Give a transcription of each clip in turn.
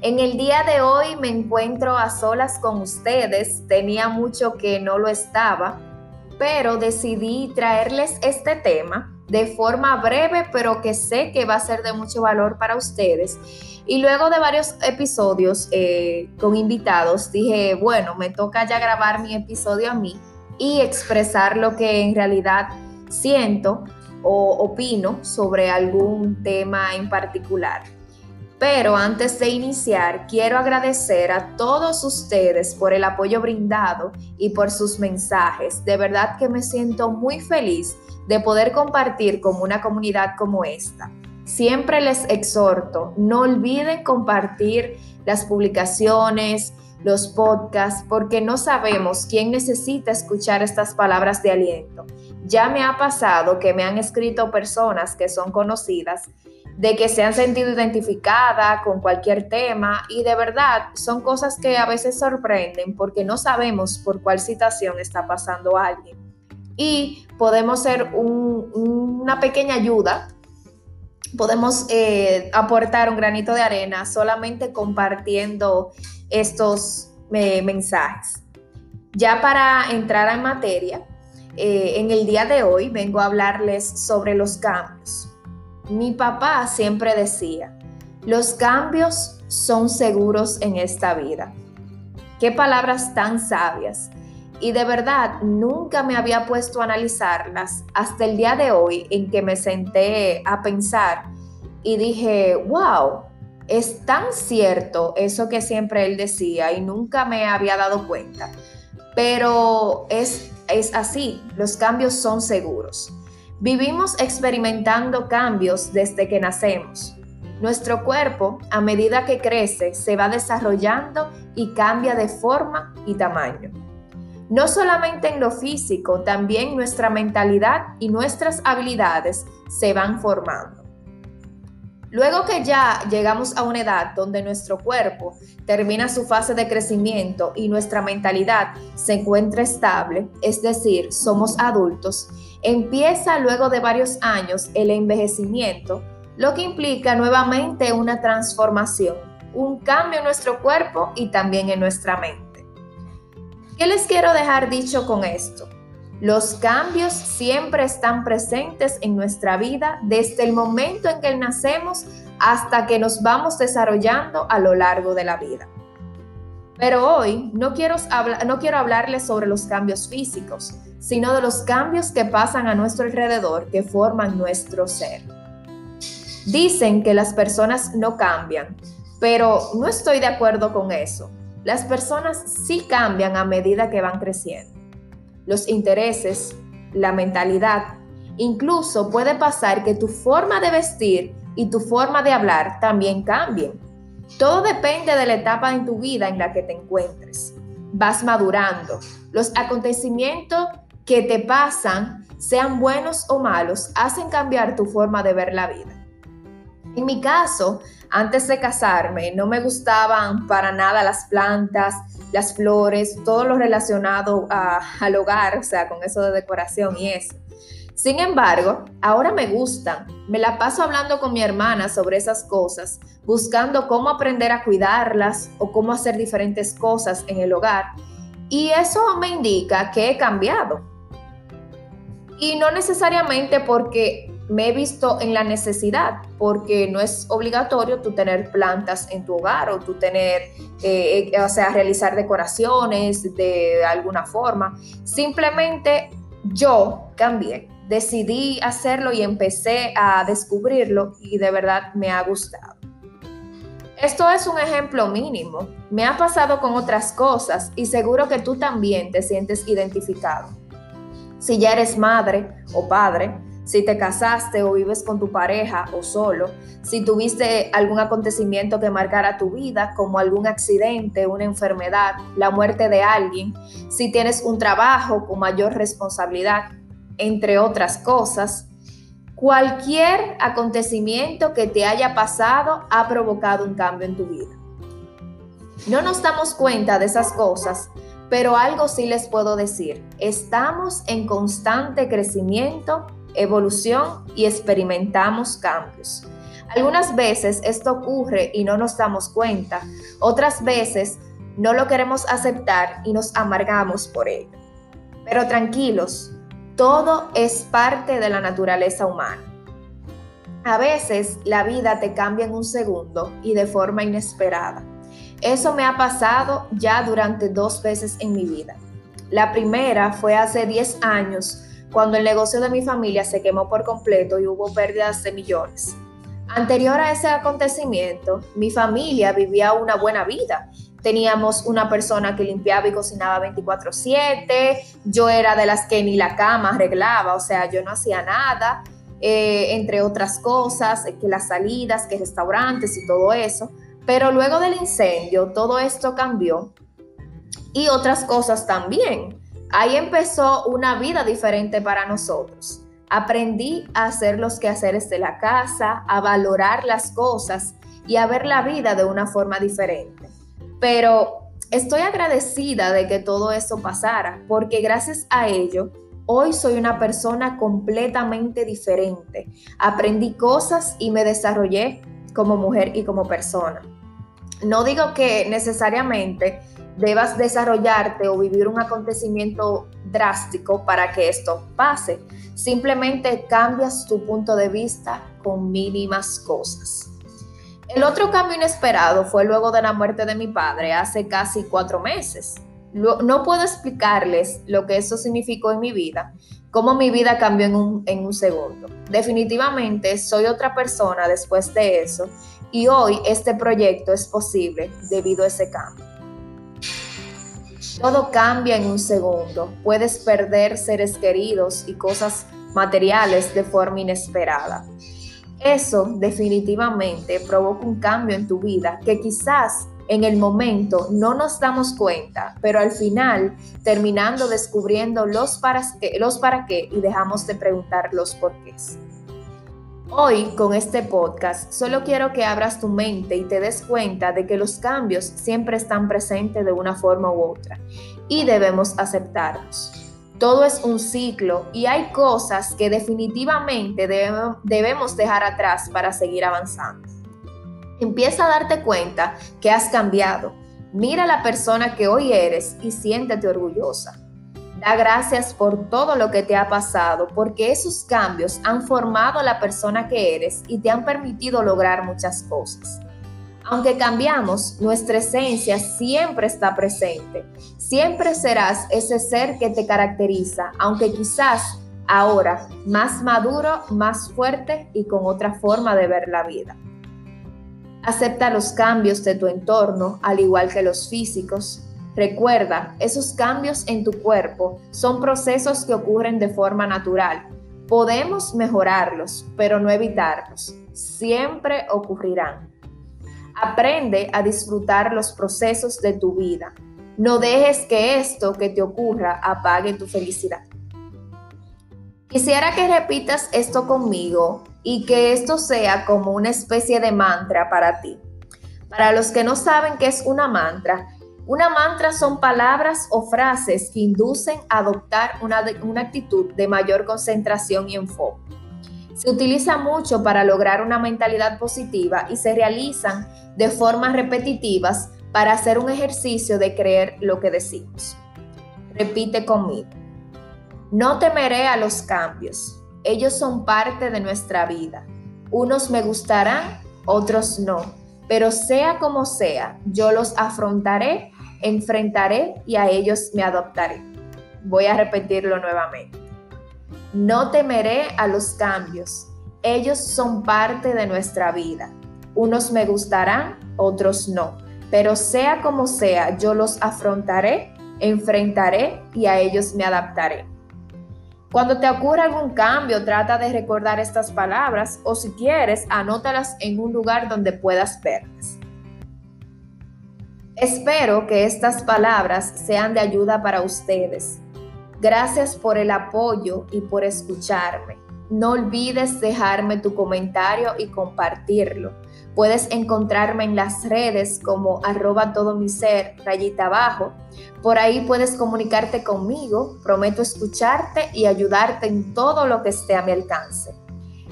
en el día de hoy me encuentro a solas con ustedes, tenía mucho que no lo estaba, pero decidí traerles este tema de forma breve, pero que sé que va a ser de mucho valor para ustedes. Y luego de varios episodios eh, con invitados, dije, bueno, me toca ya grabar mi episodio a mí y expresar lo que en realidad siento o opino sobre algún tema en particular. Pero antes de iniciar, quiero agradecer a todos ustedes por el apoyo brindado y por sus mensajes. De verdad que me siento muy feliz de poder compartir con una comunidad como esta. Siempre les exhorto, no olviden compartir las publicaciones, los podcasts, porque no sabemos quién necesita escuchar estas palabras de aliento. Ya me ha pasado que me han escrito personas que son conocidas de que se han sentido identificada con cualquier tema y de verdad son cosas que a veces sorprenden porque no sabemos por cuál situación está pasando alguien. Y podemos ser una pequeña ayuda, podemos eh, aportar un granito de arena solamente compartiendo estos eh, mensajes. Ya para entrar en materia, eh, en el día de hoy vengo a hablarles sobre los cambios mi papá siempre decía, los cambios son seguros en esta vida. Qué palabras tan sabias. Y de verdad, nunca me había puesto a analizarlas hasta el día de hoy en que me senté a pensar y dije, wow, es tan cierto eso que siempre él decía y nunca me había dado cuenta. Pero es, es así, los cambios son seguros. Vivimos experimentando cambios desde que nacemos. Nuestro cuerpo, a medida que crece, se va desarrollando y cambia de forma y tamaño. No solamente en lo físico, también nuestra mentalidad y nuestras habilidades se van formando. Luego que ya llegamos a una edad donde nuestro cuerpo termina su fase de crecimiento y nuestra mentalidad se encuentra estable, es decir, somos adultos, empieza luego de varios años el envejecimiento, lo que implica nuevamente una transformación, un cambio en nuestro cuerpo y también en nuestra mente. ¿Qué les quiero dejar dicho con esto? Los cambios siempre están presentes en nuestra vida desde el momento en que nacemos hasta que nos vamos desarrollando a lo largo de la vida. Pero hoy no quiero, hablarles sobre los cambios físicos, sino de los cambios que pasan a nuestro alrededor que forman nuestro ser. Dicen que las personas no cambian, pero no estoy de acuerdo con eso. Las personas sí cambian a medida que van creciendo los intereses, la mentalidad. Incluso puede pasar que tu forma de vestir y tu forma de hablar también cambien. Todo depende de la etapa en tu vida en la que te encuentres. Vas madurando. Los acontecimientos que te pasan, sean buenos o malos, hacen cambiar tu forma de ver la vida. En mi caso, antes de casarme, no me gustaban para nada las plantas, las flores, todo lo relacionado al hogar, o sea, con eso de decoración y eso. Sin embargo, ahora me gustan. Me la paso hablando con mi hermana sobre esas cosas, buscando cómo aprender a cuidarlas o cómo hacer diferentes cosas en el hogar. Y eso me indica que he cambiado. Y no necesariamente porque me he visto en la necesidad, porque no es obligatorio tú tener plantas en tu hogar o tú tener, eh, o sea, realizar decoraciones de alguna forma. Simplemente yo cambié, decidí hacerlo y empecé a descubrirlo y de verdad me ha gustado. Esto es un ejemplo mínimo. Me ha pasado con otras cosas y seguro que tú también te sientes identificado. Si ya eres madre o padre, si te casaste o vives con tu pareja o solo, si tuviste algún acontecimiento que marcara tu vida, como algún accidente, una enfermedad, la muerte de alguien, si tienes un trabajo con mayor responsabilidad, entre otras cosas, cualquier acontecimiento que te haya pasado ha provocado un cambio en tu vida. No nos damos cuenta de esas cosas, pero algo sí les puedo decir. Estamos en constante crecimiento evolución y experimentamos cambios. Algunas veces esto ocurre y no nos damos cuenta, otras veces no lo queremos aceptar y nos amargamos por ello. Pero tranquilos, todo es parte de la naturaleza humana. A veces la vida te cambia en un segundo y de forma inesperada. Eso me ha pasado ya durante dos veces en mi vida. La primera fue hace 10 años cuando el negocio de mi familia se quemó por completo y hubo pérdidas de millones. Anterior a ese acontecimiento, mi familia vivía una buena vida. Teníamos una persona que limpiaba y cocinaba 24/7, yo era de las que ni la cama arreglaba, o sea, yo no hacía nada, eh, entre otras cosas, que las salidas, que restaurantes y todo eso. Pero luego del incendio, todo esto cambió y otras cosas también. Ahí empezó una vida diferente para nosotros. Aprendí a hacer los quehaceres de la casa, a valorar las cosas y a ver la vida de una forma diferente. Pero estoy agradecida de que todo eso pasara, porque gracias a ello, hoy soy una persona completamente diferente. Aprendí cosas y me desarrollé como mujer y como persona. No digo que necesariamente debas desarrollarte o vivir un acontecimiento drástico para que esto pase. Simplemente cambias tu punto de vista con mínimas cosas. El otro cambio inesperado fue luego de la muerte de mi padre hace casi cuatro meses. No puedo explicarles lo que eso significó en mi vida, cómo mi vida cambió en un, segundo. Definitivamente soy otra persona después de eso y hoy este proyecto es posible debido a ese cambio. Todo cambia en un segundo. Puedes perder seres queridos y cosas materiales de forma inesperada. Eso definitivamente provoca un cambio en tu vida que quizás en el momento no nos damos cuenta, pero al final terminando descubriendo los para qué, los para qué y dejamos de preguntar los por qué. Hoy, con este podcast, solo quiero que abras tu mente y te des cuenta de que los cambios siempre están presentes de una forma u otra y debemos aceptarlos. Todo es un ciclo y hay cosas que definitivamente debemos dejar atrás para seguir avanzando. Empieza a darte cuenta que has cambiado. Mira la persona que hoy eres y siéntete orgullosa. Da gracias por todo lo que te ha pasado, porque esos cambios han formado la persona que eres y te han permitido lograr muchas cosas. Aunque cambiamos, nuestra esencia siempre está presente. Siempre serás ese ser que te caracteriza, aunque quizás ahora más maduro, más fuerte y con otra forma de ver la vida. Acepta los cambios de tu entorno, al igual que los físicos, Recuerda, esos cambios en tu cuerpo son procesos que ocurren de forma natural. Podemos mejorarlos, pero no evitarlos. Siempre ocurrirán. Aprende a disfrutar los procesos de tu vida. No dejes que esto que te ocurra apague tu felicidad. Quisiera que repitas esto conmigo y que esto sea como una especie de mantra para ti. Para los que no saben qué es una mantra, una mantra son palabras o frases que inducen a adoptar una, una actitud de mayor concentración y enfoque. Se utiliza mucho para lograr una mentalidad positiva y se realizan de formas repetitivas para hacer un ejercicio de creer lo que decimos. Repite conmigo. No temeré a los cambios. Ellos son parte de nuestra vida. Unos me gustarán, otros no. Pero sea como sea, yo los afrontaré enfrentaré y a ellos me adoptaré. Voy a repetirlo nuevamente. No temeré a los cambios. Ellos son parte de nuestra vida. Unos me gustarán, otros no. Pero sea como sea, yo los afrontaré, enfrentaré y a ellos me adaptaré. Cuando te ocurra algún cambio, trata de recordar estas palabras o si quieres, anótalas en un lugar donde puedas verlas. Espero que estas palabras sean de ayuda para ustedes. Gracias por el apoyo y por escucharme. No olvides dejarme tu comentario y compartirlo. Puedes encontrarme en las redes como arroba todo mi ser, rayita abajo. Por ahí puedes comunicarte conmigo. Prometo escucharte y ayudarte en todo lo que esté a mi alcance.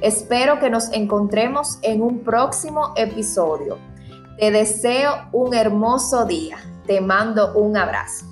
Espero que nos encontremos en un próximo episodio. Te deseo un hermoso día. Te mando un abrazo.